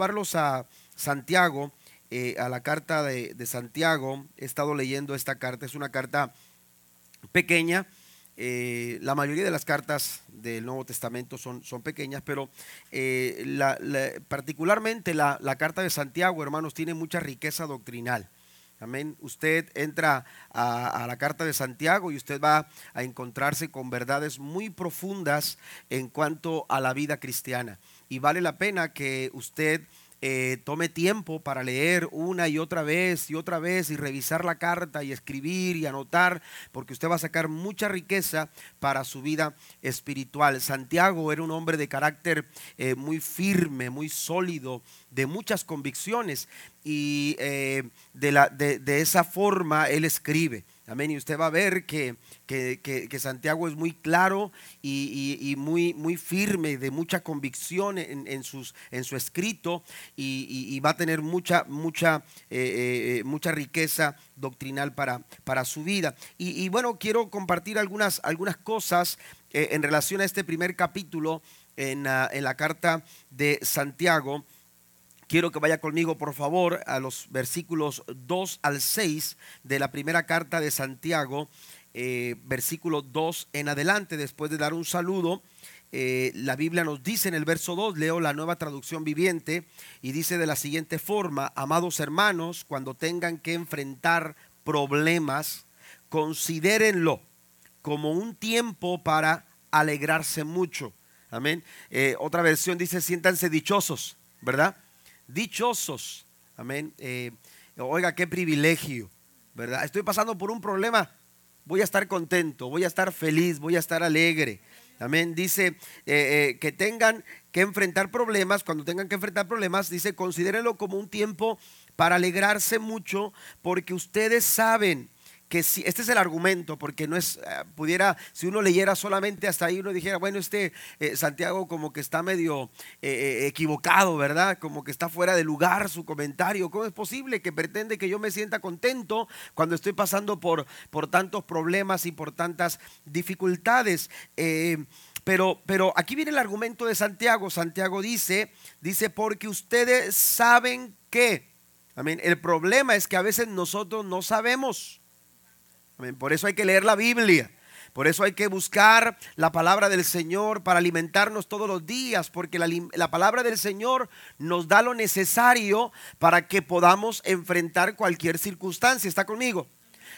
llevarlos a Santiago, eh, a la carta de, Santiago. He estado leyendo esta carta, es una carta pequeña. Eh, la mayoría de las cartas del Nuevo Testamento son, son pequeñas, pero particularmente la, carta de Santiago, hermanos, tiene mucha riqueza doctrinal. Amén. Usted entra a, la carta de Santiago y usted va a encontrarse con verdades muy profundas en cuanto a la vida cristiana. Y vale la pena que usted eh, tome tiempo para leer una y otra vez y otra vez y revisar la carta y escribir y anotar, porque usted va a sacar mucha riqueza para su vida espiritual. Santiago era un hombre de carácter eh, muy firme, muy sólido, de muchas convicciones y eh, de, la, de esa forma él escribe. Amén. Y usted va a ver que, Santiago es muy claro y, muy, muy firme, de mucha convicción en, sus, en su escrito y, va a tener mucha, mucha, eh, eh, mucha riqueza doctrinal para, para su vida. Y, bueno, quiero compartir algunas, algunas cosas eh, en relación a este primer capítulo en, en la carta de Santiago. Quiero que vaya conmigo, por favor, a los versículos 2 al 6 de la primera carta de Santiago, eh, versículo 2 en adelante, después de dar un saludo. Eh, la Biblia nos dice en el verso 2, leo la nueva traducción viviente, y dice de la siguiente forma, amados hermanos, cuando tengan que enfrentar problemas, considérenlo como un tiempo para alegrarse mucho. Amén. Eh, otra versión dice, siéntanse dichosos, ¿verdad? Dichosos. Amén. Eh, oiga, qué privilegio, ¿verdad? Estoy pasando por un problema. Voy a estar contento, voy a estar feliz, voy a estar alegre. Amén. Dice eh, eh, que tengan que enfrentar problemas. Cuando tengan que enfrentar problemas, dice, considérenlo como un tiempo para alegrarse mucho, porque ustedes saben que si, este es el argumento, porque no es, eh, pudiera, si uno leyera solamente hasta ahí, uno dijera, bueno, este eh, Santiago como que está medio eh, equivocado, ¿verdad? Como que está fuera de lugar su comentario. ¿Cómo es posible que pretende que yo me sienta contento cuando estoy pasando por, por tantos problemas y por tantas dificultades? pero, pero aquí viene el argumento de Santiago. Santiago dice, dice, porque ustedes saben que, amén, el problema es que a veces nosotros no sabemos. Por eso hay que leer la Biblia. Por eso hay que buscar la palabra del Señor para alimentarnos todos los días, porque la, palabra del Señor nos da lo necesario para que podamos enfrentar cualquier circunstancia. ¿Está conmigo?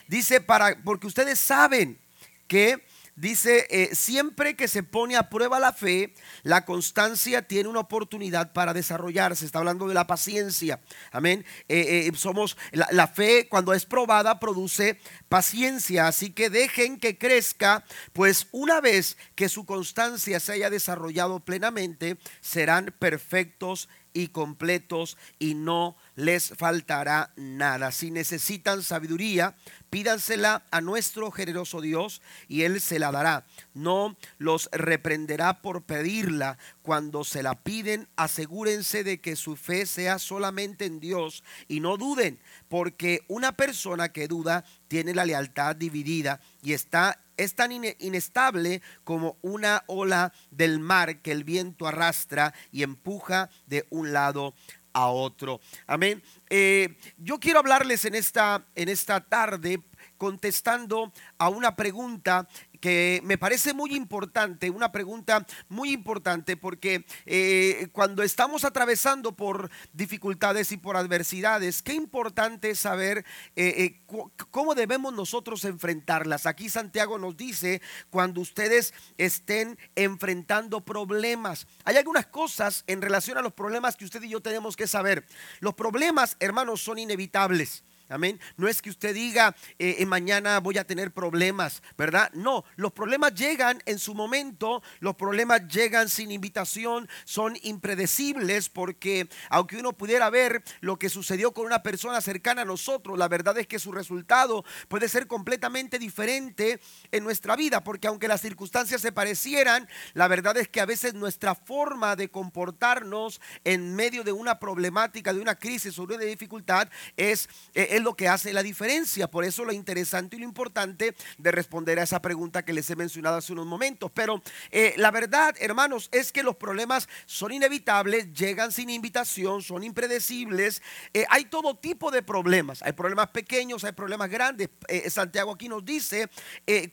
Dice, para, porque ustedes saben que Dice, eh, siempre que se pone a prueba la fe, la constancia tiene una oportunidad para desarrollarse. Está hablando de la paciencia. Amén. Eh, eh, somos, la, la, fe cuando es probada produce paciencia. Así que dejen que crezca, pues una vez que su constancia se haya desarrollado plenamente, serán perfectos y completos y no les faltará nada. Si necesitan sabiduría, pídansela a nuestro generoso Dios y Él se la dará. No los reprenderá por pedirla. Cuando se la piden, asegúrense de que su fe sea solamente en Dios y no duden, porque una persona que duda tiene la lealtad dividida y está es tan inestable como una ola del mar que el viento arrastra y empuja de un lado a otro. Amén. Eh, yo quiero hablarles en esta, en esta tarde contestando a una pregunta que me parece muy importante, una pregunta muy importante, porque eh, cuando estamos atravesando por dificultades y por adversidades, qué importante es saber eh, eh, cómo debemos nosotros enfrentarlas. Aquí Santiago nos dice, cuando ustedes estén enfrentando problemas, hay algunas cosas en relación a los problemas que usted y yo tenemos que saber. Los problemas, hermanos, son inevitables. Amén. No es que usted diga, eh, mañana voy a tener problemas, ¿verdad? No, los problemas llegan en su momento, los problemas llegan sin invitación, son impredecibles porque aunque uno pudiera ver lo que sucedió con una persona cercana a nosotros, la verdad es que su resultado puede ser completamente diferente en nuestra vida, porque aunque las circunstancias se parecieran, la verdad es que a veces nuestra forma de comportarnos en medio de una problemática, de una crisis o de una dificultad es... Eh, es lo que hace la diferencia. Por eso lo interesante y lo importante de responder a esa pregunta que les he mencionado hace unos momentos. Pero eh, la verdad, hermanos, es que los problemas son inevitables, llegan sin invitación, son impredecibles. Eh, hay todo tipo de problemas. Hay problemas pequeños, hay problemas grandes. Eh, Santiago aquí nos dice,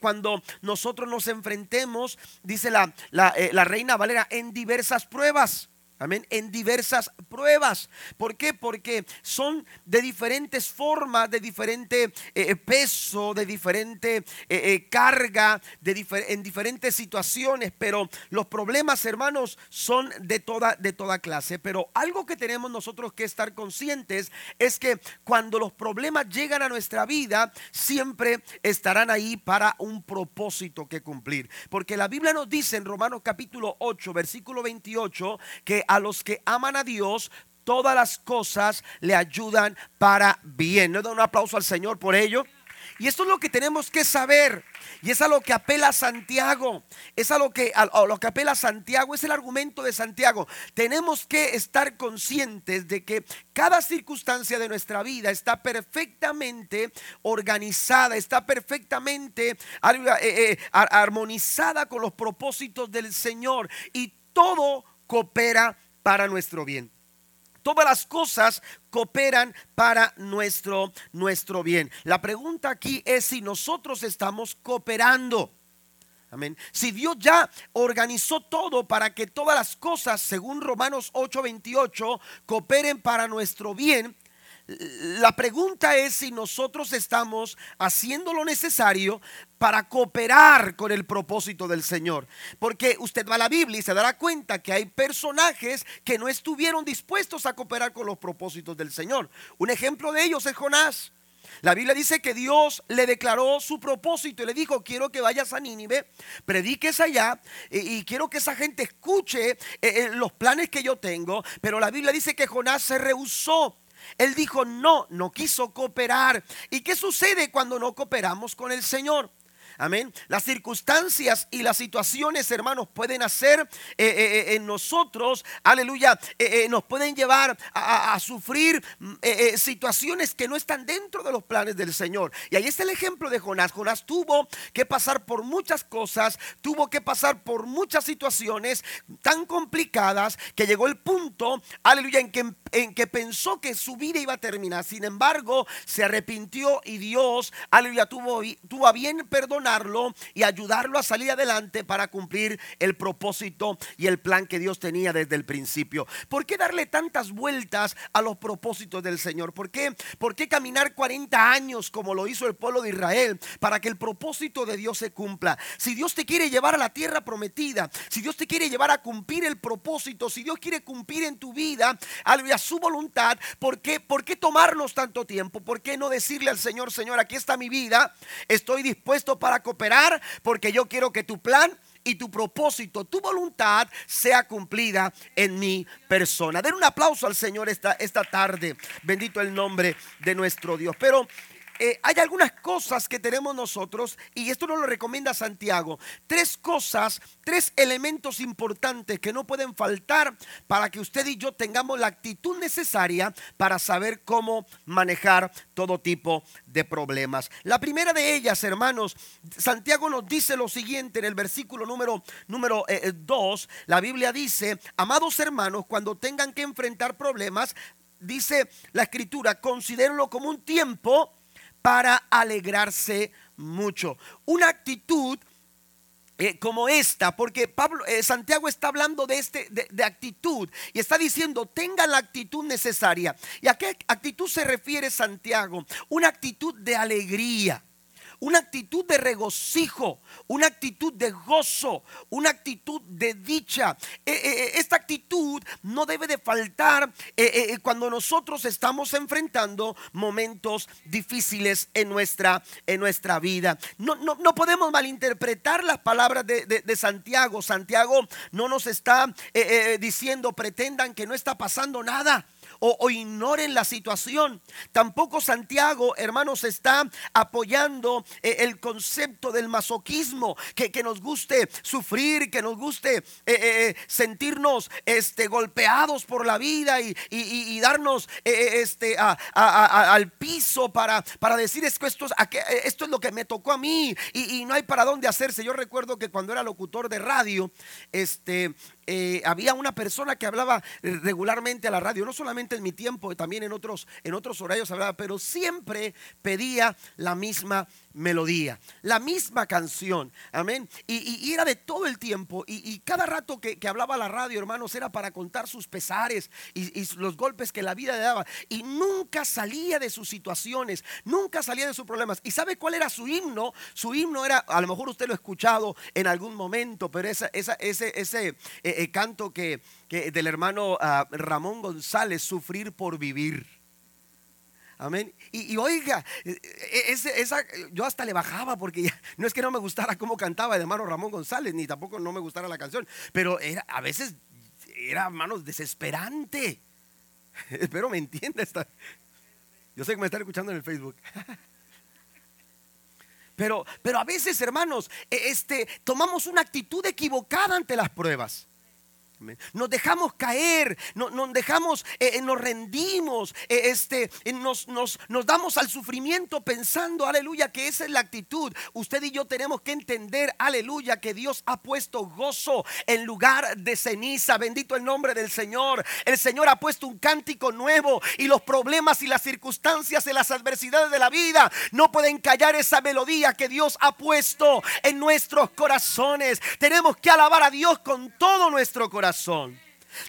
cuando nosotros nos enfrentemos, dice la, la, la reina Valera, en diversas pruebas. Amén. En diversas pruebas. ¿Por qué? Porque son de diferentes formas, de diferente eh, eh, peso, de diferente eh, carga, de en diferentes situaciones. Pero los problemas, hermanos, son de toda, de toda clase. Pero algo que tenemos nosotros que estar conscientes es que cuando los problemas llegan a nuestra vida, siempre estarán ahí para un propósito que cumplir. Porque la Biblia nos dice en Romanos capítulo 8, versículo 28, que a los que aman a Dios, todas las cosas le ayudan para bien. ¿No da un aplauso al Señor por ello? Y esto es lo que tenemos que saber. Y es a lo que apela Santiago. Es a lo que, a, lo que apela Santiago. Es el argumento de Santiago. Tenemos que estar conscientes de que cada circunstancia de nuestra vida está perfectamente organizada, está perfectamente eh, eh, armonizada con los propósitos del Señor. Y todo coopera para nuestro bien. Todas las cosas cooperan para nuestro, nuestro bien. La pregunta aquí es si nosotros estamos cooperando. Amén. Si Dios ya organizó todo para que todas las cosas, según Romanos 8:28, cooperen para nuestro bien, la pregunta es si nosotros estamos haciendo lo necesario para cooperar con el propósito del Señor. Porque usted va a la Biblia y se dará cuenta que hay personajes que no estuvieron dispuestos a cooperar con los propósitos del Señor. Un ejemplo de ellos es Jonás. La Biblia dice que Dios le declaró su propósito y le dijo, quiero que vayas a Nínive, prediques allá y, quiero que esa gente escuche eh, eh, los planes que yo tengo. Pero la Biblia dice que Jonás se rehusó él dijo no, no quiso cooperar. ¿Y qué sucede cuando no cooperamos con el Señor? Amén. Las circunstancias y las situaciones, hermanos, pueden hacer eh, eh, eh, en nosotros, aleluya, nos pueden llevar a, sufrir mm, situaciones que no están dentro de los planes del Señor. Y ahí está el ejemplo de Jonás. Jonás tuvo que pasar por muchas cosas, tuvo que pasar por muchas situaciones tan complicadas que llegó el punto, aleluya, en que, en que pensó que su vida iba a terminar. Sin embargo, se arrepintió y Dios, aleluya, tuvo, tuvo a bien perdonar y ayudarlo a salir adelante para cumplir el propósito y el plan que Dios tenía desde el principio. ¿Por qué darle tantas vueltas a los propósitos del Señor? ¿Por qué, ¿Por qué caminar 40 años como lo hizo el pueblo de Israel para que el propósito de Dios se cumpla? Si Dios te quiere llevar a la tierra prometida, si Dios te quiere llevar a cumplir el propósito, si Dios quiere cumplir en tu vida a su voluntad, ¿por qué, ¿por qué tomarnos tanto tiempo? ¿Por qué no decirle al Señor, Señor, aquí está mi vida, estoy dispuesto para cooperar porque yo quiero que tu plan y tu propósito, tu voluntad sea cumplida en mi persona. Den un aplauso al Señor esta, esta tarde. Bendito el nombre de nuestro Dios. Pero eh, hay algunas cosas que tenemos nosotros, y esto nos lo recomienda Santiago, tres cosas, tres elementos importantes que no pueden faltar para que usted y yo tengamos la actitud necesaria para saber cómo manejar todo tipo de problemas. La primera de ellas, hermanos, Santiago nos dice lo siguiente en el versículo número, número 2, eh, la Biblia dice, amados hermanos, cuando tengan que enfrentar problemas, dice la escritura, considérenlo como un tiempo para alegrarse mucho. Una actitud eh, como esta, porque Pablo, eh, Santiago está hablando de, este, de, actitud y está diciendo, tenga la actitud necesaria. ¿Y a qué actitud se refiere Santiago? Una actitud de alegría una actitud de regocijo, una actitud de gozo, una actitud de dicha. Eh, eh, eh, esta actitud no debe de faltar cuando nosotros estamos enfrentando momentos difíciles en nuestra, en nuestra vida. No, no, podemos malinterpretar las palabras de, de, Santiago. Santiago no nos está diciendo, pretendan que no está pasando nada o, ignoren la situación. Tampoco Santiago, hermanos, está apoyando eh, el concepto del masoquismo, que, nos guste sufrir, que nos guste eh, eh, sentirnos este, golpeados por la vida y, darnos este, al piso para, para decir esto, esto, esto es lo que me tocó a mí y, no hay para dónde hacerse. Yo recuerdo que cuando era locutor de radio, este, eh, había una persona que hablaba regularmente a la radio, no solamente en mi tiempo, también en otros, en otros horarios hablaba, pero siempre pedía la misma melodía, la misma canción, amén. Y, era de todo el tiempo, y, cada rato que, hablaba a la radio, hermanos, era para contar sus pesares y, los golpes que la vida le daba, y nunca salía de sus situaciones, nunca salía de sus problemas. ¿Y sabe cuál era su himno? Su himno era, a lo mejor usted lo ha escuchado en algún momento, pero esa, ese, ese eh, eh, canto que, del hermano ah, Ramón González, Sufrir por Vivir. Amén. Y, oiga, e, e, esa, yo hasta le bajaba porque no es que no me gustara cómo cantaba el hermano Ramón González, ni tampoco no me gustara la canción, pero era, a veces era, hermanos, desesperante. Espero me entienda. Yo sé que me están escuchando en el Facebook. Pero, pero a veces, hermanos, e, este, tomamos una actitud equivocada ante las pruebas. Nos dejamos caer, nos dejamos, eh, eh, nos rendimos, eh, este, nos, nos, nos damos al sufrimiento pensando, aleluya, que esa es la actitud. Usted y yo tenemos que entender, aleluya, que Dios ha puesto gozo en lugar de ceniza. Bendito el nombre del Señor. El Señor ha puesto un cántico nuevo y los problemas y las circunstancias y las adversidades de la vida no pueden callar esa melodía que Dios ha puesto en nuestros corazones. Tenemos que alabar a Dios con todo nuestro corazón.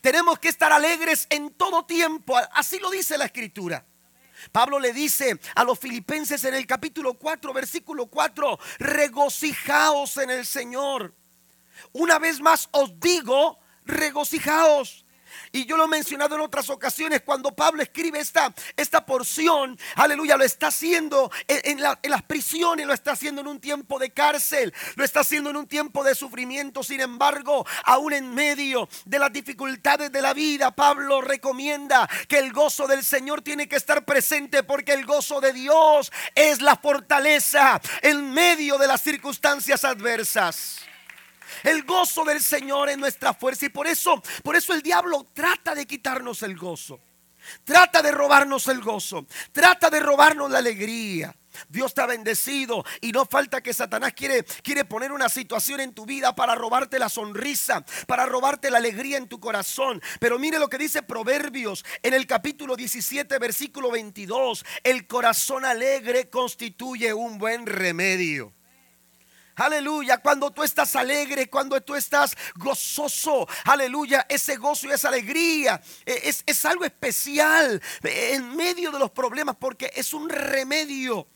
Tenemos que estar alegres en todo tiempo. Así lo dice la escritura. Pablo le dice a los filipenses en el capítulo 4, versículo 4, regocijaos en el Señor. Una vez más os digo, regocijaos. Y yo lo he mencionado en otras ocasiones, cuando Pablo escribe esta, esta porción, aleluya, lo está haciendo en, en, las prisiones, lo está haciendo en un tiempo de cárcel, lo está haciendo en un tiempo de sufrimiento. Sin embargo, aún en medio de las dificultades de la vida, Pablo recomienda que el gozo del Señor tiene que estar presente porque el gozo de Dios es la fortaleza en medio de las circunstancias adversas. El gozo del Señor es nuestra fuerza y por eso, por eso el diablo trata de quitarnos el gozo. Trata de robarnos el gozo. Trata de robarnos la alegría. Dios ha bendecido y no falta que Satanás quiere, quiere poner una situación en tu vida para robarte la sonrisa, para robarte la alegría en tu corazón. Pero mire lo que dice Proverbios en el capítulo 17, versículo 22. El corazón alegre constituye un buen remedio. Aleluya, cuando tú estás alegre, cuando tú estás gozoso, aleluya, ese gozo y esa alegría eh, es, es algo especial en medio de los problemas porque es un remedio,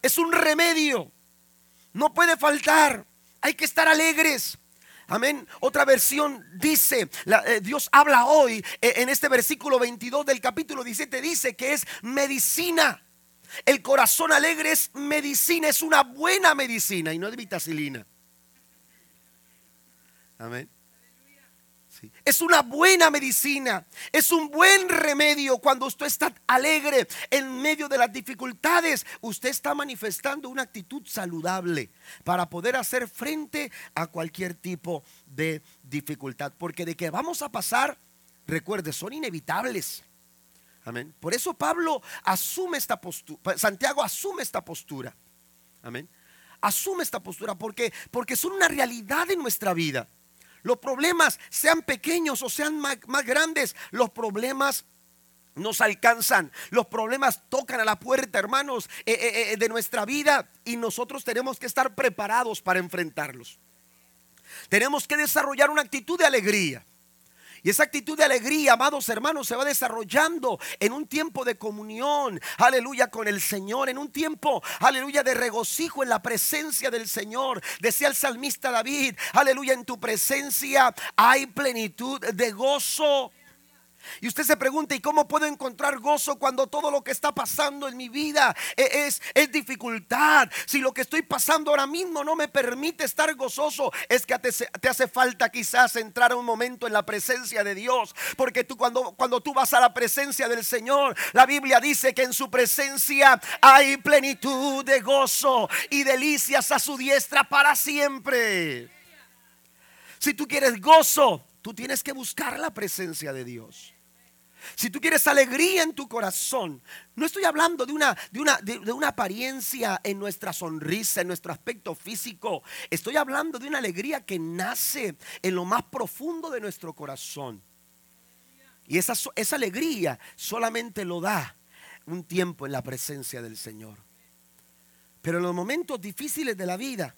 es un remedio, no puede faltar, hay que estar alegres. Amén. Otra versión dice, eh, Dios habla hoy eh, en este versículo 22 del capítulo 17, dice que es medicina. El corazón alegre es medicina, es una buena medicina y no es vitacilina. Amén. Es una buena medicina, es un buen remedio cuando usted está alegre en medio de las dificultades. Usted está manifestando una actitud saludable para poder hacer frente a cualquier tipo de dificultad. Porque de que vamos a pasar, recuerde, son inevitables. Amén. Por eso Pablo asume esta postura, Santiago asume esta postura. Amén. Asume esta postura porque, porque son una realidad en nuestra vida. Los problemas, sean pequeños o sean más, grandes, los problemas nos alcanzan, los problemas tocan a la puerta, hermanos, eh, eh, eh, de nuestra vida y nosotros tenemos que estar preparados para enfrentarlos. Tenemos que desarrollar una actitud de alegría. Y esa actitud de alegría, amados hermanos, se va desarrollando en un tiempo de comunión, aleluya, con el Señor, en un tiempo, aleluya, de regocijo en la presencia del Señor. Decía el salmista David, aleluya, en tu presencia hay plenitud de gozo. Y usted se pregunta, ¿y cómo puedo encontrar gozo cuando todo lo que está pasando en mi vida e-, es, es, dificultad? Si lo que estoy pasando ahora mismo no me permite estar gozoso, es que te, hace falta quizás entrar un momento en la presencia de Dios. Porque tú cuando, cuando tú vas a la presencia del Señor, la Biblia dice que en su presencia hay plenitud de gozo y delicias a su diestra para siempre. Si tú quieres gozo, tú tienes que buscar la presencia de Dios. Si tú quieres alegría en tu corazón, no estoy hablando de una, de, una, de, una, apariencia en nuestra sonrisa, en nuestro aspecto físico. Estoy hablando de una alegría que nace en lo más profundo de nuestro corazón. Y esa, esa alegría solamente lo da un tiempo en la presencia del Señor. Pero en los momentos difíciles de la vida,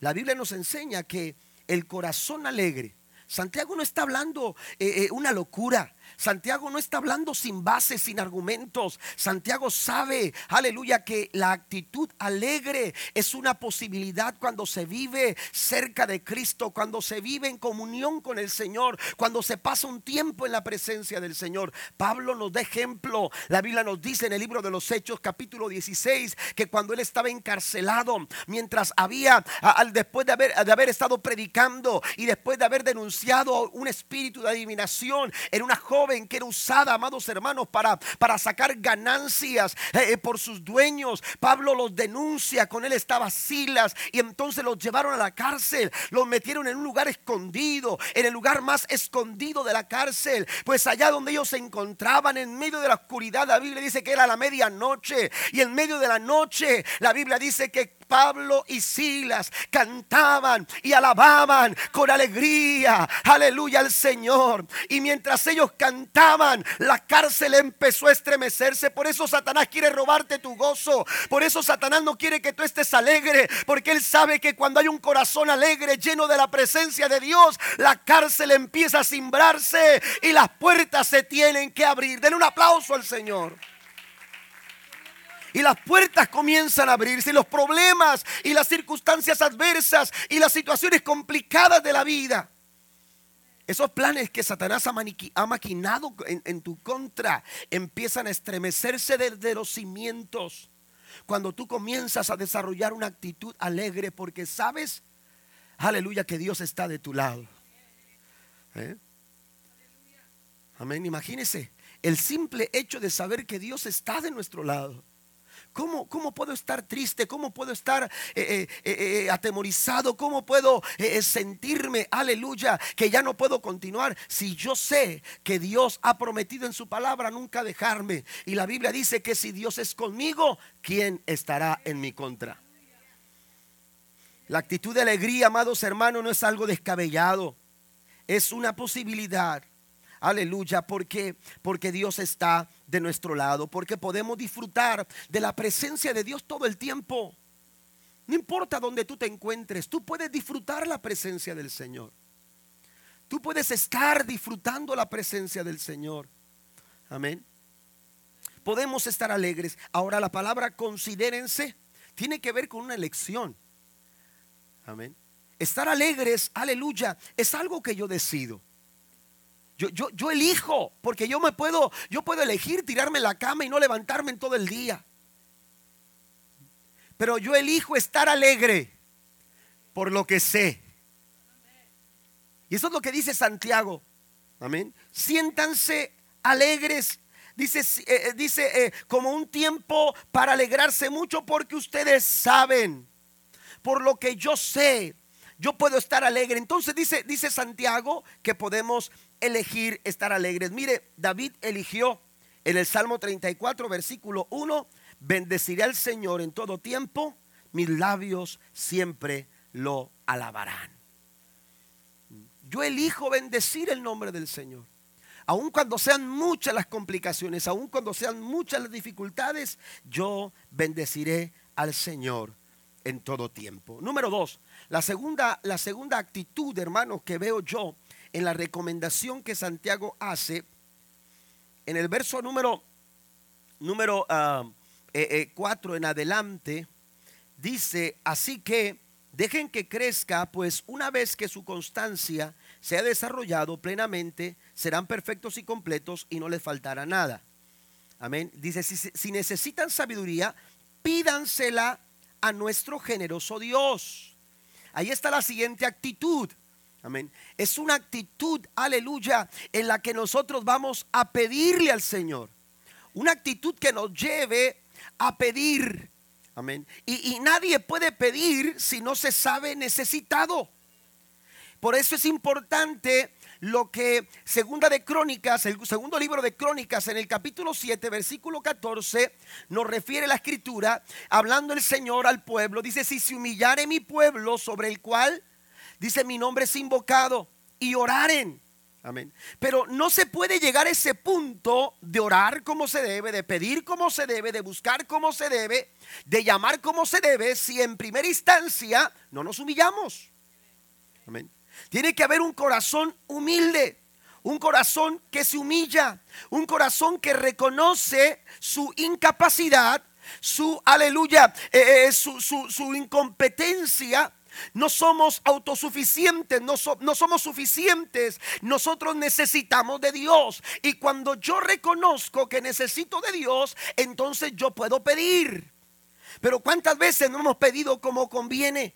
la Biblia nos enseña que el corazón alegre, Santiago no está hablando eh, eh, una locura. Santiago no está hablando sin base, sin argumentos. Santiago sabe, aleluya, que la actitud alegre es una posibilidad cuando se vive cerca de Cristo, cuando se vive en comunión con el Señor, cuando se pasa un tiempo en la presencia del Señor. Pablo nos da ejemplo. La Biblia nos dice en el libro de los Hechos, capítulo 16, que cuando él estaba encarcelado, mientras había, después de haber, de haber estado predicando y después de haber denunciado un espíritu de adivinación en una joven, que era usada, amados hermanos, para, para sacar ganancias eh, eh, por sus dueños. Pablo los denuncia, con él estaba Silas y entonces los llevaron a la cárcel, los metieron en un lugar escondido, en el lugar más escondido de la cárcel, pues allá donde ellos se encontraban, en medio de la oscuridad, la Biblia dice que era la medianoche y en medio de la noche, la Biblia dice que Pablo y Silas cantaban y alababan con alegría, aleluya al Señor. Y mientras ellos cantaban, la cárcel empezó a estremecerse. Por eso Satanás quiere robarte tu gozo. Por eso Satanás no quiere que tú estés alegre, porque él sabe que cuando hay un corazón alegre, lleno de la presencia de Dios, la cárcel empieza a cimbrarse y las puertas se tienen que abrir. Den un aplauso al Señor y las puertas comienzan a abrirse y los problemas y las circunstancias adversas y las situaciones complicadas de la vida. Esos planes que Satanás ha, maquinado en, tu contra empiezan a estremecerse desde los cimientos. Cuando tú comienzas a desarrollar una actitud alegre porque sabes, aleluya, que Dios está de tu lado. ¿Eh? Amén. Imagínese el simple hecho de saber que Dios está de nuestro lado. ¿Cómo, puedo estar triste? ¿Cómo puedo estar eh, eh, eh, atemorizado? ¿Cómo puedo sentirme, aleluya, que ya no puedo continuar si yo sé que Dios ha prometido en su palabra nunca dejarme? Y la Biblia dice que si Dios es conmigo, ¿quién estará en mi contra? La actitud de alegría, amados hermanos, no es algo descabellado. Es una posibilidad. Aleluya, porque porque Dios está de nuestro lado, porque podemos disfrutar de la presencia de Dios todo el tiempo. No importa dónde tú te encuentres, tú puedes disfrutar la presencia del Señor. Tú puedes estar disfrutando la presencia del Señor. Amén. Podemos estar alegres. Ahora la palabra considérense tiene que ver con una elección. Amén. Estar alegres, aleluya, es algo que yo decido. Yo, yo, yo elijo, porque yo me puedo, yo puedo elegir tirarme en la cama y no levantarme en todo el día. Pero yo elijo estar alegre por lo que sé. Y eso es lo que dice Santiago. Amén. Siéntanse alegres. Dice, eh, eh, dice eh, como un tiempo para alegrarse mucho porque ustedes saben, por lo que yo sé, yo puedo estar alegre. Entonces dice, dice Santiago que podemos elegir estar alegres. Mire, David eligió en el Salmo 34, versículo 1, bendeciré al Señor en todo tiempo, mis labios siempre lo alabarán. Yo elijo bendecir el nombre del Señor. Aun cuando sean muchas las complicaciones, aun cuando sean muchas las dificultades, yo bendeciré al Señor en todo tiempo. Número dos, la segunda, la segunda actitud, hermanos, que veo yo en la recomendación que Santiago hace, en el verso número, número 4 ah, eh, eh, en adelante, dice, así que dejen que crezca, pues una vez que su constancia sea desarrollado plenamente, serán perfectos y completos y no les faltará nada. Amén. Dice, si, si necesitan sabiduría, pídansela a nuestro generoso Dios. Ahí está la siguiente actitud. Amén. Es una actitud, aleluya, en la que nosotros vamos a pedirle al Señor. Una actitud que nos lleve a pedir. Amén. Y, y nadie puede pedir si no se sabe necesitado. Por eso es importante lo que segunda de Crónicas, el segundo libro de Crónicas en el capítulo 7, versículo 14, nos refiere la escritura, hablando el Señor al pueblo, dice, si se humillare mi pueblo sobre el cual, dice, mi nombre es invocado, y oraren. Amén. Pero no se puede llegar a ese punto de orar como se debe, de pedir como se debe, de buscar como se debe, de llamar como se debe, si en primera instancia no nos humillamos. Amén. Tiene que haber un corazón humilde, un corazón que se humilla, un corazón que reconoce su incapacidad, su aleluya, eh, eh, su, incompetencia. No somos autosuficientes, no, somos suficientes. Nosotros necesitamos de Dios. Y cuando yo reconozco que necesito de Dios, entonces yo puedo pedir. Pero ¿cuántas veces no hemos pedido como conviene?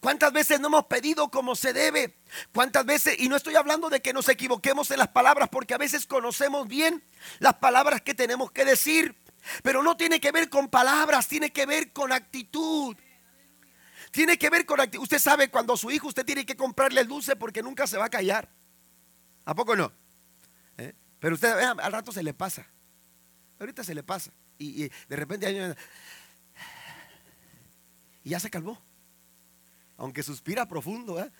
¿Cuántas veces no hemos pedido como se debe? ¿Cuántas veces? Y no estoy hablando de que nos equivoquemos en las palabras, porque a veces conocemos bien las palabras que tenemos que decir, pero no tiene que ver con palabras, tiene que ver con actitud. Tiene que ver con actitud. Usted sabe cuando su hijo usted tiene que comprarle el dulce porque nunca se va a callar. ¿A poco no? ¿Eh? Pero usted al rato se le pasa. Ahorita se le pasa. Y, de repente hay y ya se calmó aunque suspira profundo. ¿eh?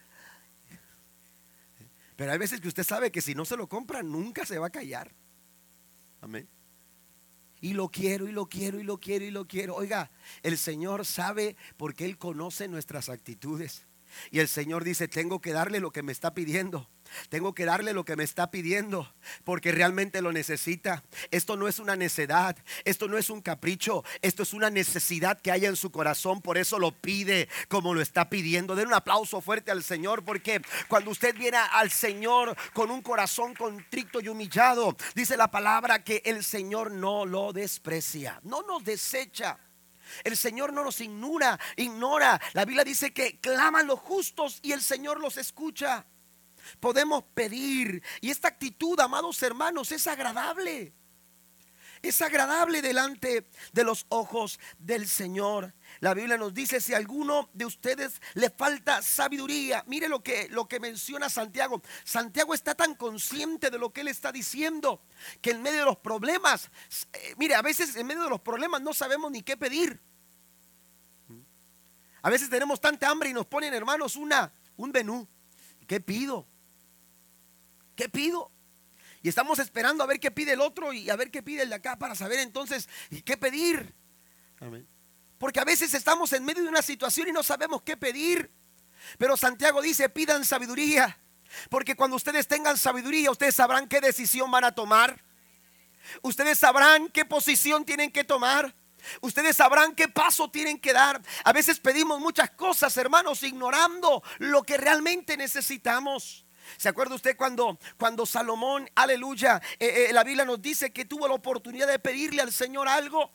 Pero hay veces que usted sabe que si no se lo compra, nunca se va a callar. Amén. Y lo quiero, y lo quiero, y lo quiero, y lo quiero. Oiga, el Señor sabe porque Él conoce nuestras actitudes. Y el Señor dice, tengo que darle lo que me está pidiendo. Tengo que darle lo que me está pidiendo porque realmente lo necesita. Esto no es una necedad, esto no es un capricho, esto es una necesidad que hay en su corazón, por eso lo pide como lo está pidiendo. Den un aplauso fuerte al Señor porque cuando usted viene al Señor con un corazón contrito y humillado, dice la palabra que el Señor no lo desprecia, no nos desecha. El Señor no nos ignora, ignora. La Biblia dice que claman los justos y el Señor los escucha podemos pedir. Y esta actitud, amados hermanos, es agradable. Es agradable delante de los ojos del Señor. La Biblia nos dice, si a alguno de ustedes le falta sabiduría, mire lo que, lo que menciona Santiago. Santiago está tan consciente de lo que él está diciendo, que en medio de los problemas, eh, mire, a veces en medio de los problemas no sabemos ni qué pedir. A veces tenemos tanta hambre y nos ponen, hermanos, una, un menú. ¿Qué pido? ¿Qué pido? Y estamos esperando a ver qué pide el otro y a ver qué pide el de acá para saber entonces qué pedir. Porque a veces estamos en medio de una situación y no sabemos qué pedir. Pero Santiago dice, pidan sabiduría. Porque cuando ustedes tengan sabiduría, ustedes sabrán qué decisión van a tomar. Ustedes sabrán qué posición tienen que tomar. Ustedes sabrán qué paso tienen que dar. A veces pedimos muchas cosas, hermanos, ignorando lo que realmente necesitamos. ¿Se acuerda usted cuando, cuando Salomón, aleluya, eh, eh, la Biblia nos dice que tuvo la oportunidad de pedirle al Señor algo?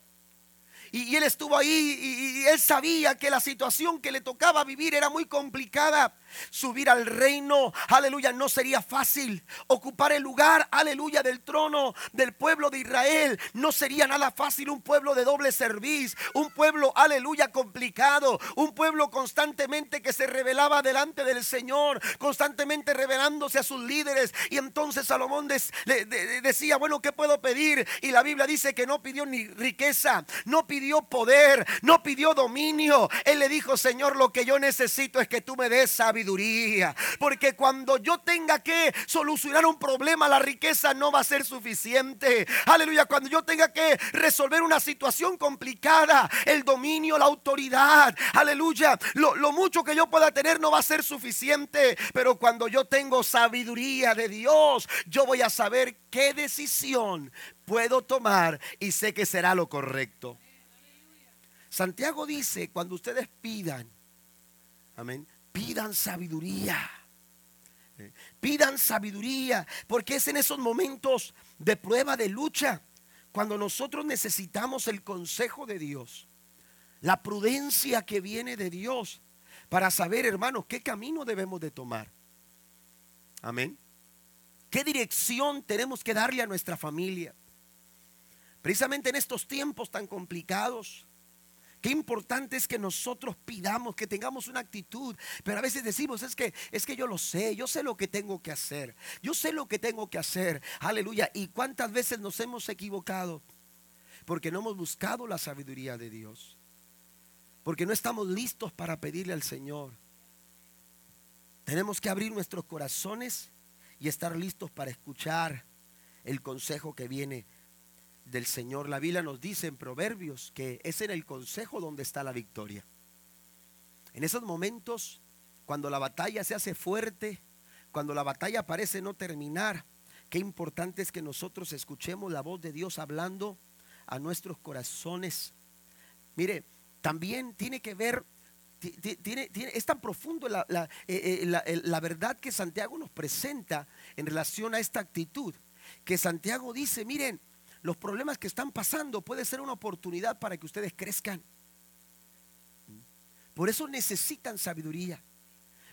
Y, él estuvo ahí y, él sabía que la situación que le tocaba vivir era muy complicada. Subir al reino, aleluya, no sería fácil. Ocupar el lugar, aleluya, del trono del pueblo de Israel no sería nada fácil. Un pueblo de doble servicio, un pueblo, aleluya, complicado. Un pueblo constantemente que se revelaba delante del Señor, constantemente revelándose a sus líderes. Y entonces Salomón decía, bueno, ¿qué puedo pedir? Y la Biblia dice que no pidió ni riqueza, no pidió poder, no pidió dominio. Él le dijo, Señor, lo que yo necesito es que tú me des sabiduría porque cuando yo tenga que solucionar un problema, la riqueza no va a ser suficiente. Aleluya. Cuando yo tenga que resolver una situación complicada, el dominio, la autoridad, aleluya. Lo, lo mucho que yo pueda tener no va a ser suficiente. Pero cuando yo tengo sabiduría de Dios, yo voy a saber qué decisión puedo tomar y sé que será lo correcto. Santiago dice, cuando ustedes pidan, amén, pidan sabiduría. Pidan sabiduría, porque es en esos momentos de prueba, de lucha, cuando nosotros necesitamos el consejo de Dios, la prudencia que viene de Dios, para saber, hermanos, qué camino debemos de tomar. Amén. ¿Qué dirección tenemos que darle a nuestra familia? Precisamente en estos tiempos tan complicados, Qué importante es que nosotros pidamos, que tengamos una actitud. Pero a veces decimos, es que, es que yo lo sé, yo sé lo que tengo que hacer. Yo sé lo que tengo que hacer. Aleluya. ¿Y cuántas veces nos hemos equivocado? Porque no hemos buscado la sabiduría de Dios. Porque no estamos listos para pedirle al Señor. Tenemos que abrir nuestros corazones y estar listos para escuchar el consejo que viene del Señor. La Biblia nos dice en Proverbios que es en el consejo donde está la victoria. En esos momentos, cuando la batalla se hace fuerte, cuando la batalla parece no terminar, qué importante es que nosotros escuchemos la voz de Dios hablando a nuestros corazones. Mire, también tiene que ver, tiene, tiene, es tan profundo la, la, eh, eh, la verdad que Santiago nos presenta en relación a esta actitud, que Santiago dice, miren, los problemas que están pasando puede ser una oportunidad para que ustedes crezcan. Por eso necesitan sabiduría.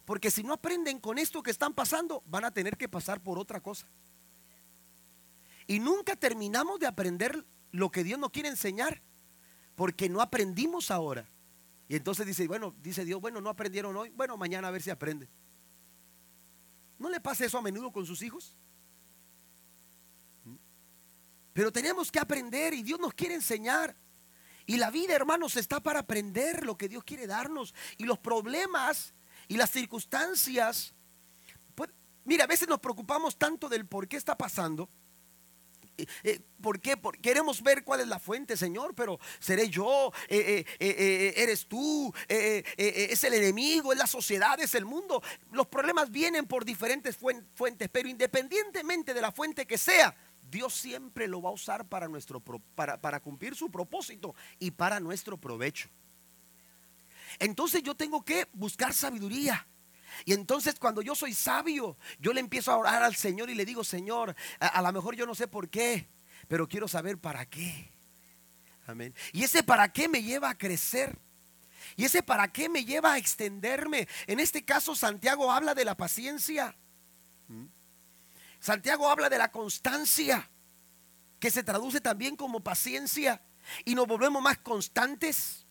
Porque si no aprenden con esto que están pasando, van a tener que pasar por otra cosa. Y nunca terminamos de aprender lo que Dios nos quiere enseñar, porque no aprendimos ahora. Y entonces dice, bueno, dice Dios, bueno, no aprendieron hoy, bueno, mañana a ver si aprenden. ¿No le pasa eso a menudo con sus hijos? Pero tenemos que aprender y Dios nos quiere enseñar. Y la vida, hermanos, está para aprender lo que Dios quiere darnos. Y los problemas y las circunstancias. Pues, mira, a veces nos preocupamos tanto del por qué está pasando. Eh, eh, ¿Por qué? Queremos ver cuál es la fuente, Señor, pero seré yo, eh, eres tú, es el enemigo, es la sociedad, es el mundo. Los problemas vienen por diferentes fuentes, pero independientemente de la fuente que sea, Dios siempre lo va a usar para, nuestro, para, para cumplir su propósito y para nuestro provecho. Entonces yo tengo que buscar sabiduría. Y entonces cuando yo soy sabio, yo le empiezo a orar al Señor y le digo, Señor, a, lo mejor yo no sé por qué, pero quiero saber para qué. Amén. Y ese para qué me lleva a crecer. Y ese para qué me lleva a extenderme. En este caso Santiago habla de la paciencia. ¿Mm? Santiago habla de la constancia, que se traduce también como paciencia, y nos volvemos más constantes.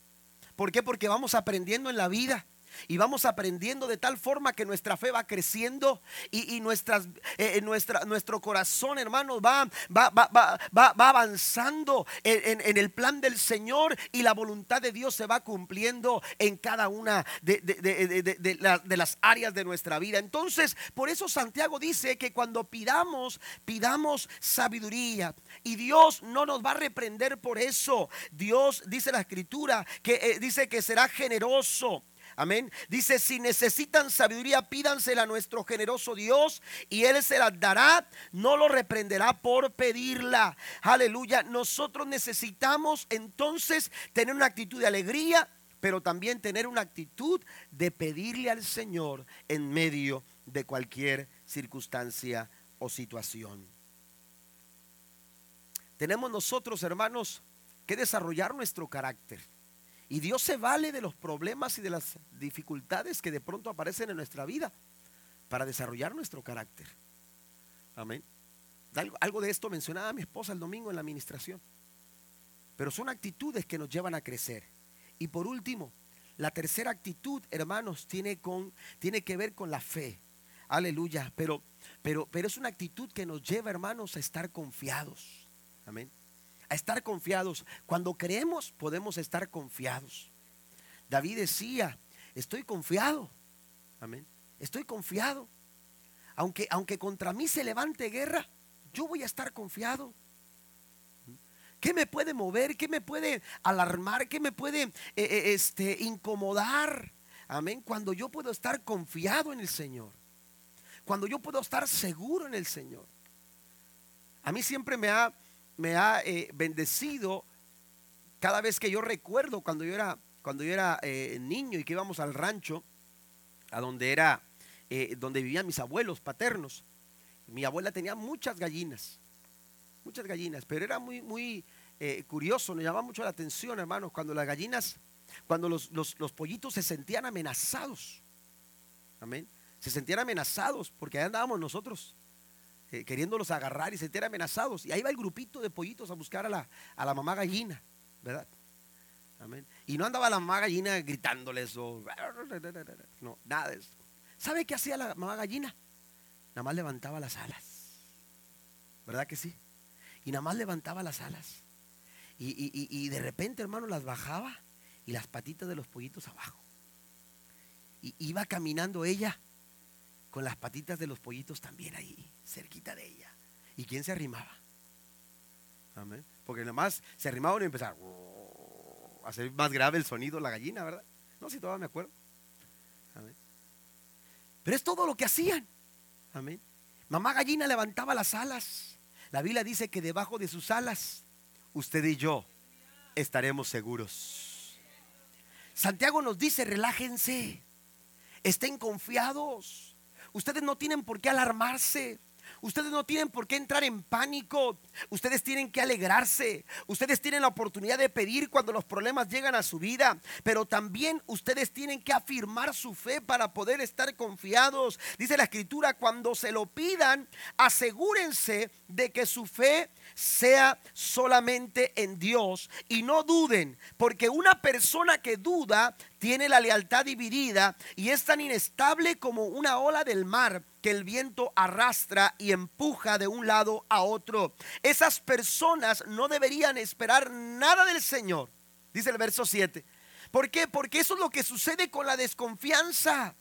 ¿Por qué? Porque vamos aprendiendo en la vida y vamos aprendiendo de tal forma que nuestra fe va creciendo y, nuestras, eh, eh, nuestro corazón, hermanos, va, va, va, va, avanzando en, el plan del Señor y la voluntad de Dios se va cumpliendo en cada una de, de las áreas de nuestra vida. Entonces, por eso Santiago dice que cuando pidamos, pidamos sabiduría. Y Dios no nos va a reprender por eso. Dios dice la escritura que eh, dice que será generoso. Amén. Dice, si necesitan sabiduría, pídansela a nuestro generoso Dios y Él se la dará, no lo reprenderá por pedirla. Aleluya. Nosotros necesitamos entonces tener una actitud de alegría, pero también tener una actitud de pedirle al Señor en medio de cualquier circunstancia o situación. Tenemos nosotros, hermanos, que desarrollar nuestro carácter. Y Dios se vale de los problemas y de las dificultades que de pronto aparecen en nuestra vida para desarrollar nuestro carácter. Amén. Algo, de esto mencionaba mi esposa el domingo en la administración. Pero son actitudes que nos llevan a crecer. Y por último, la tercera actitud, hermanos, tiene, con, tiene que ver con la fe. Aleluya. Pero, pero, pero es una actitud que nos lleva, hermanos, a estar confiados. Amén a estar confiados. Cuando creemos podemos estar confiados. David decía, estoy confiado. Amén. Estoy confiado. Aunque, aunque contra mí se levante guerra, yo voy a estar confiado. ¿Qué me puede mover? ¿Qué me puede alarmar? ¿Qué me puede eh, eh, este, incomodar? Amén. Cuando yo puedo estar confiado en el Señor. Cuando yo puedo estar seguro en el Señor. A mí siempre me ha, me ha eh, bendecido cada vez que yo recuerdo cuando yo era, cuando yo era eh, niño y que íbamos al rancho, a donde era eh, donde vivían mis abuelos paternos. Mi abuela tenía muchas gallinas, muchas gallinas, pero era muy, muy curioso, nos llamaba mucho la atención, hermanos, cuando las gallinas, cuando los, los pollitos se sentían amenazados. Amén. Se sentían amenazados porque ahí andábamos nosotros eh, queriéndolos agarrar y se sentían amenazados. Y ahí va el grupito de pollitos a buscar a la, a la mamá gallina, ¿verdad? Amén. Y no andaba la mamá gallina gritándoles o... No, nada de eso. ¿Sabe qué hacía la mamá gallina? Nada más levantaba las alas. ¿Verdad que sí? Y nada más levantaba las alas. Y, y de repente, hermano, las bajaba y las patitas de los pollitos abajo. Y iba caminando ella con las patitas de los pollitos también ahí, cerquita de ella. ¿Y quién se arrimaba? Amén. Porque nomás se arrimaba y empezaba a hacer más grave el sonido la gallina, ¿verdad? No, si todavía me acuerdo. Amén. Pero es todo lo que hacían. Amén. Mamá gallina levantaba las alas. La Biblia dice que debajo de sus alas, usted y yo estaremos seguros. Santiago nos dice, relájense, estén confiados. Ustedes no tienen por qué alarmarse. Ustedes no tienen por qué entrar en pánico. Ustedes tienen que alegrarse. Ustedes tienen la oportunidad de pedir cuando los problemas llegan a su vida. Pero también ustedes tienen que afirmar su fe para poder estar confiados. Dice la escritura, cuando se lo pidan, asegúrense de que su fe sea solamente en Dios y no duden, porque una persona que duda tiene la lealtad dividida y es tan inestable como una ola del mar que el viento arrastra y empuja de un lado a otro. Esas personas no deberían esperar nada del Señor, dice el verso 7. ¿Por qué? Porque eso es lo que sucede con la desconfianza.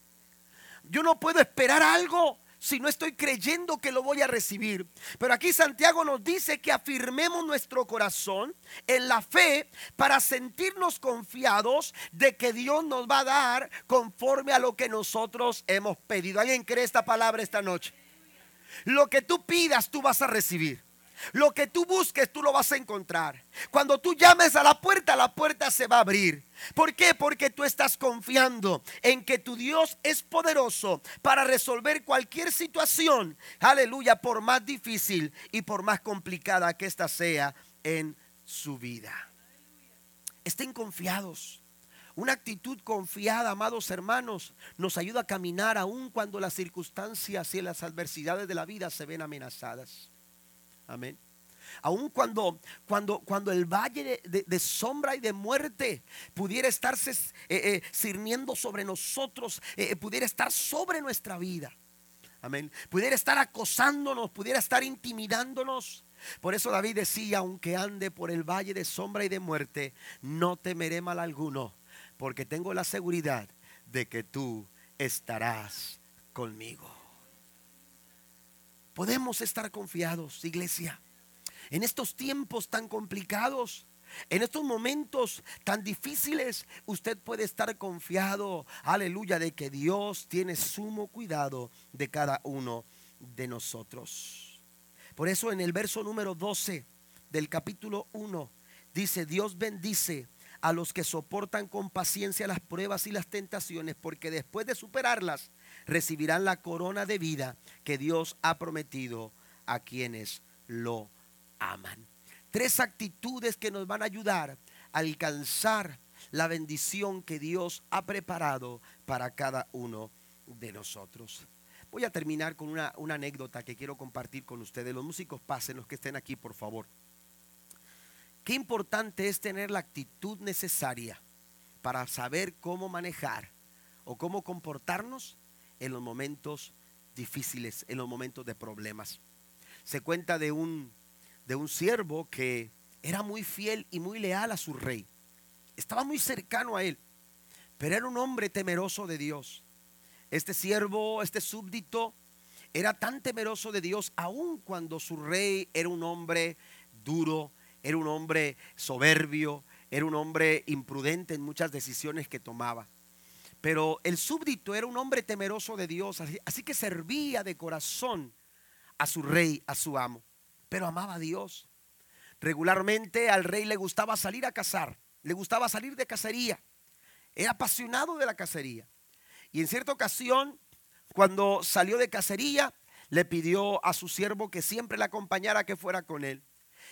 Yo no puedo esperar algo si no estoy creyendo que lo voy a recibir. Pero aquí Santiago nos dice que afirmemos nuestro corazón en la fe para sentirnos confiados de que Dios nos va a dar conforme a lo que nosotros hemos pedido. ¿Alguien cree esta palabra esta noche? Lo que tú pidas, tú vas a recibir. Lo que tú busques, tú lo vas a encontrar. Cuando tú llames a la puerta, la puerta se va a abrir. ¿Por qué? Porque tú estás confiando en que tu Dios es poderoso para resolver cualquier situación. Aleluya, por más difícil y por más complicada que ésta sea en su vida. Estén confiados. Una actitud confiada, amados hermanos, nos ayuda a caminar aun cuando las circunstancias y las adversidades de la vida se ven amenazadas. Amén. Aun cuando, cuando, cuando el valle de, sombra y de muerte pudiera estarse eh, eh sobre nosotros, eh, eh, pudiera estar sobre nuestra vida. Amén. Pudiera estar acosándonos, pudiera estar intimidándonos. Por eso David decía, aunque ande por el valle de sombra y de muerte, no temeré mal alguno, porque tengo la seguridad de que tú estarás conmigo. Podemos estar confiados, iglesia, en estos tiempos tan complicados. En estos momentos tan difíciles, usted puede estar confiado, aleluya, de que Dios tiene sumo cuidado de cada uno de nosotros. Por eso en el verso número 12 del capítulo 1 dice, Dios bendice a los que soportan con paciencia las pruebas y las tentaciones, porque después de superarlas recibirán la corona de vida que Dios ha prometido a quienes lo aman. Tres actitudes que nos van a ayudar a alcanzar la bendición que Dios ha preparado para cada uno de nosotros. Voy a terminar con una, anécdota que quiero compartir con ustedes. Los músicos pasen, los que estén aquí, por favor. Qué importante es tener la actitud necesaria para saber cómo manejar o cómo comportarnos en los momentos difíciles, en los momentos de problemas. Se cuenta de un, de un siervo que era muy fiel y muy leal a su rey. Estaba muy cercano a él, pero era un hombre temeroso de Dios. Este siervo, este súbdito, era tan temeroso de Dios, aun cuando su rey era un hombre duro, era un hombre soberbio, era un hombre imprudente en muchas decisiones que tomaba. Pero el súbdito era un hombre temeroso de Dios, así, que servía de corazón a su rey, a su amo, pero amaba a Dios. Regularmente al rey le gustaba salir a cazar, le gustaba salir de cacería, era apasionado de la cacería. Y en cierta ocasión, cuando salió de cacería, le pidió a su siervo que siempre le acompañara, que fuera con él.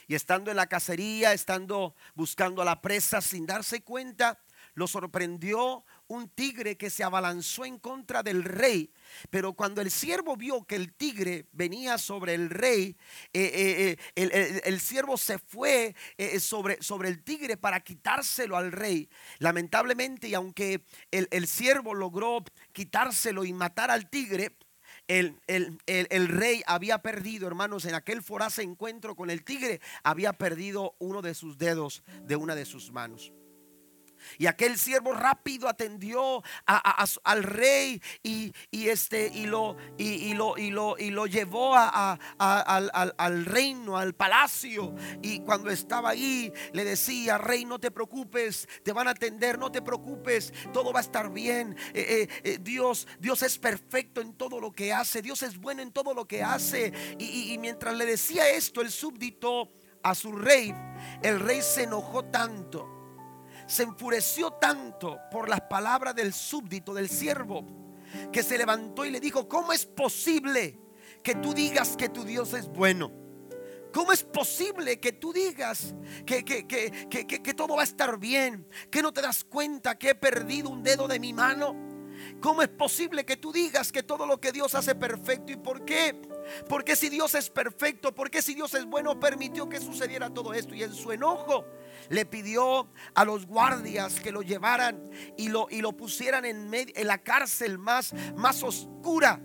Y estando en la cacería, estando buscando a la presa sin darse cuenta, lo sorprendió un tigre que se abalanzó en contra del rey. Pero cuando el siervo vio que el tigre venía sobre el rey, eh, eh, eh, el, siervo se fue sobre, el tigre para quitárselo al rey. Lamentablemente, y aunque el, el siervo logró quitárselo y matar al tigre, el, el, rey había perdido, hermanos, en aquel foraz encuentro con el tigre, había perdido uno de sus dedos de una de sus manos. Y aquel siervo rápido atendió al rey y, este, y, lo, y, lo, y, lo, y lo llevó al, reino, al palacio. Y cuando estaba ahí, le decía, rey, no te preocupes, te van a atender, no te preocupes, todo va a estar bien. Eh, eh, eh, Dios, Dios es perfecto en todo lo que hace, Dios es bueno en todo lo que hace. y mientras le decía esto, el súbdito a su rey, el rey se enojó tanto se enfureció tanto por las palabras del súbdito, del siervo, que se levantó y le dijo, ¿cómo es posible que tú digas que tu Dios es bueno? ¿Cómo es posible que tú digas que, que, que, que, todo va a estar bien? ¿Que no te das cuenta que he perdido un dedo de mi mano? ¿Cómo es posible que tú digas que todo lo que Dios hace perfecto? ¿Y por qué? Porque si Dios es perfecto, porque si Dios es bueno, permitió que sucediera todo esto? Y en su enojo le pidió a los guardias que lo llevaran y lo, y lo pusieran en, en la cárcel más, más oscura.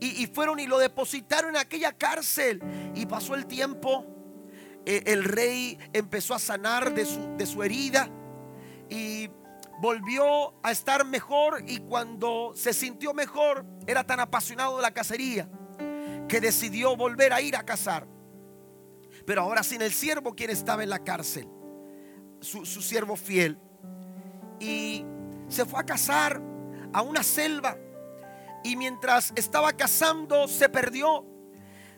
Y, fueron y lo depositaron en aquella cárcel. Y pasó el tiempo. Eh, el rey empezó a sanar de su, de su herida. Y volvió a estar mejor. Y cuando se sintió mejor, era tan apasionado de la cacería que decidió volver a ir a cazar. Pero ahora sin el siervo quien estaba en la cárcel su, siervo fiel. Y se fue a cazar a una selva. Y mientras estaba cazando, se perdió.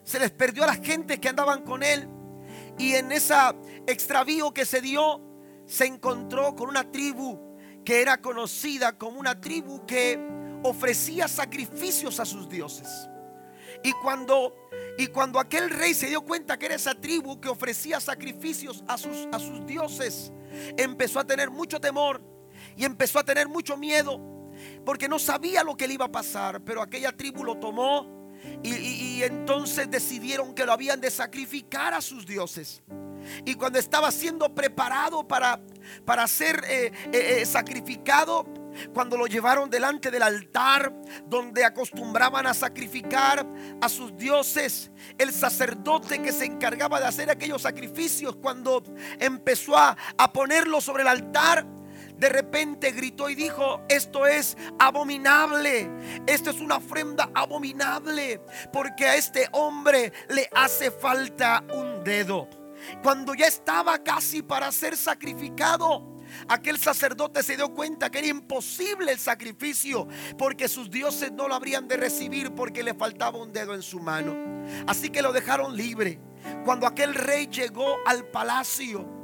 Se les perdió a la gente que andaban con él. Y en ese extravío que se dio, se encontró con una tribu que era conocida como una tribu que ofrecía sacrificios a sus dioses. Y cuando, y cuando aquel rey se dio cuenta que era esa tribu que ofrecía sacrificios a sus, a sus dioses, empezó a tener mucho temor y empezó a tener mucho miedo porque no sabía lo que le iba a pasar, pero aquella tribu lo tomó y, entonces decidieron que lo habían de sacrificar a sus dioses. Y cuando estaba siendo preparado para, para ser eh, eh, eh, sacrificado, cuando lo llevaron delante del altar donde acostumbraban a sacrificar a sus dioses, el sacerdote que se encargaba de hacer aquellos sacrificios, cuando empezó a, ponerlo sobre el altar, de repente gritó y dijo, esto es abominable, esto es una ofrenda abominable, porque a este hombre le hace falta un dedo. Cuando ya estaba casi para ser sacrificado, aquel sacerdote se dio cuenta que era imposible el sacrificio porque sus dioses no lo habrían de recibir porque le faltaba un dedo en su mano. Así que lo dejaron libre. Cuando aquel rey llegó al palacio,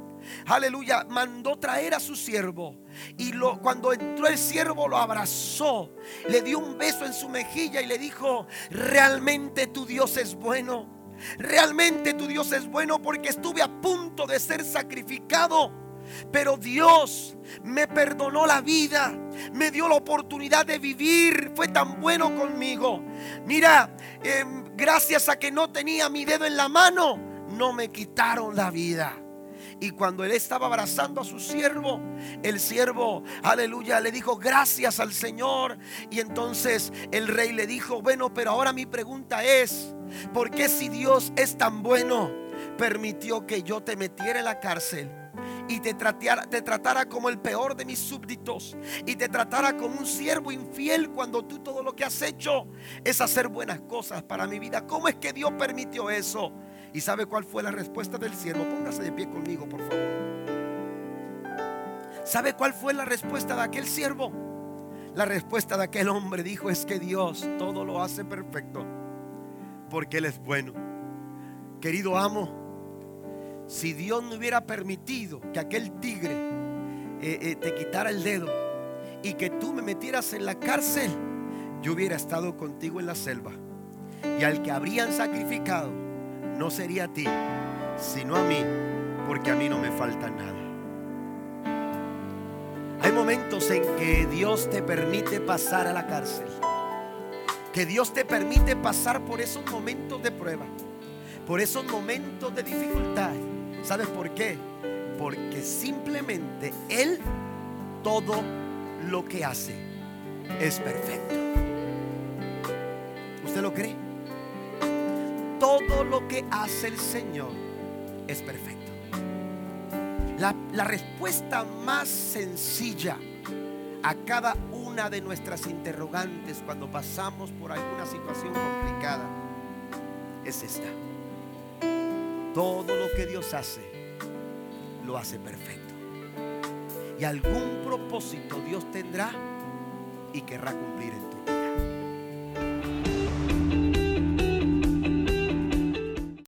aleluya, mandó traer a su siervo. Y lo, cuando entró el siervo lo abrazó, le dio un beso en su mejilla y le dijo, realmente tu Dios es bueno. Realmente tu Dios es bueno porque estuve a punto de ser sacrificado pero Dios me perdonó la vida, me dio la oportunidad de vivir, fue tan bueno conmigo. Mira, em, gracias a que no tenía mi dedo en la mano, no me quitaron la vida. Y cuando él estaba abrazando a su siervo, el siervo, aleluya, le dijo gracias al Señor. Y entonces el rey le dijo, bueno, pero ahora mi pregunta es, ¿por qué si Dios es tan bueno, permitió que yo te metiera en la cárcel? y te tratara, te tratara como el peor de mis súbditos y te tratara como un siervo infiel cuando tú todo lo que has hecho es hacer buenas cosas para mi vida. ¿Cómo es que Dios permitió eso? ¿Y sabe cuál fue la respuesta del siervo? Póngase de pie conmigo, por favor. ¿Sabe cuál fue la respuesta de aquel siervo? La respuesta de aquel hombre dijo es que Dios todo lo hace perfecto porque Él es bueno. Querido amo, si Dios no hubiera permitido que aquel tigre eh, eh, te quitara el dedo y que tú me metieras en la cárcel, yo hubiera estado contigo en la selva y al que habrían sacrificado no sería a ti, sino a mí, porque a mí no me falta nada. Hay momentos en que Dios te permite pasar a la cárcel, que Dios te permite pasar por esos momentos de prueba, por esos momentos de dificultad. ¿Sabes por qué? Porque simplemente Él todo lo que hace es perfecto. ¿Usted lo cree? Todo lo que hace el Señor es perfecto. La, respuesta más sencilla a cada una de nuestras interrogantes cuando pasamos por alguna situación complicada es esta. Todo lo que Dios hace, lo hace perfecto. Y algún propósito Dios tendrá y querrá cumplir en vida.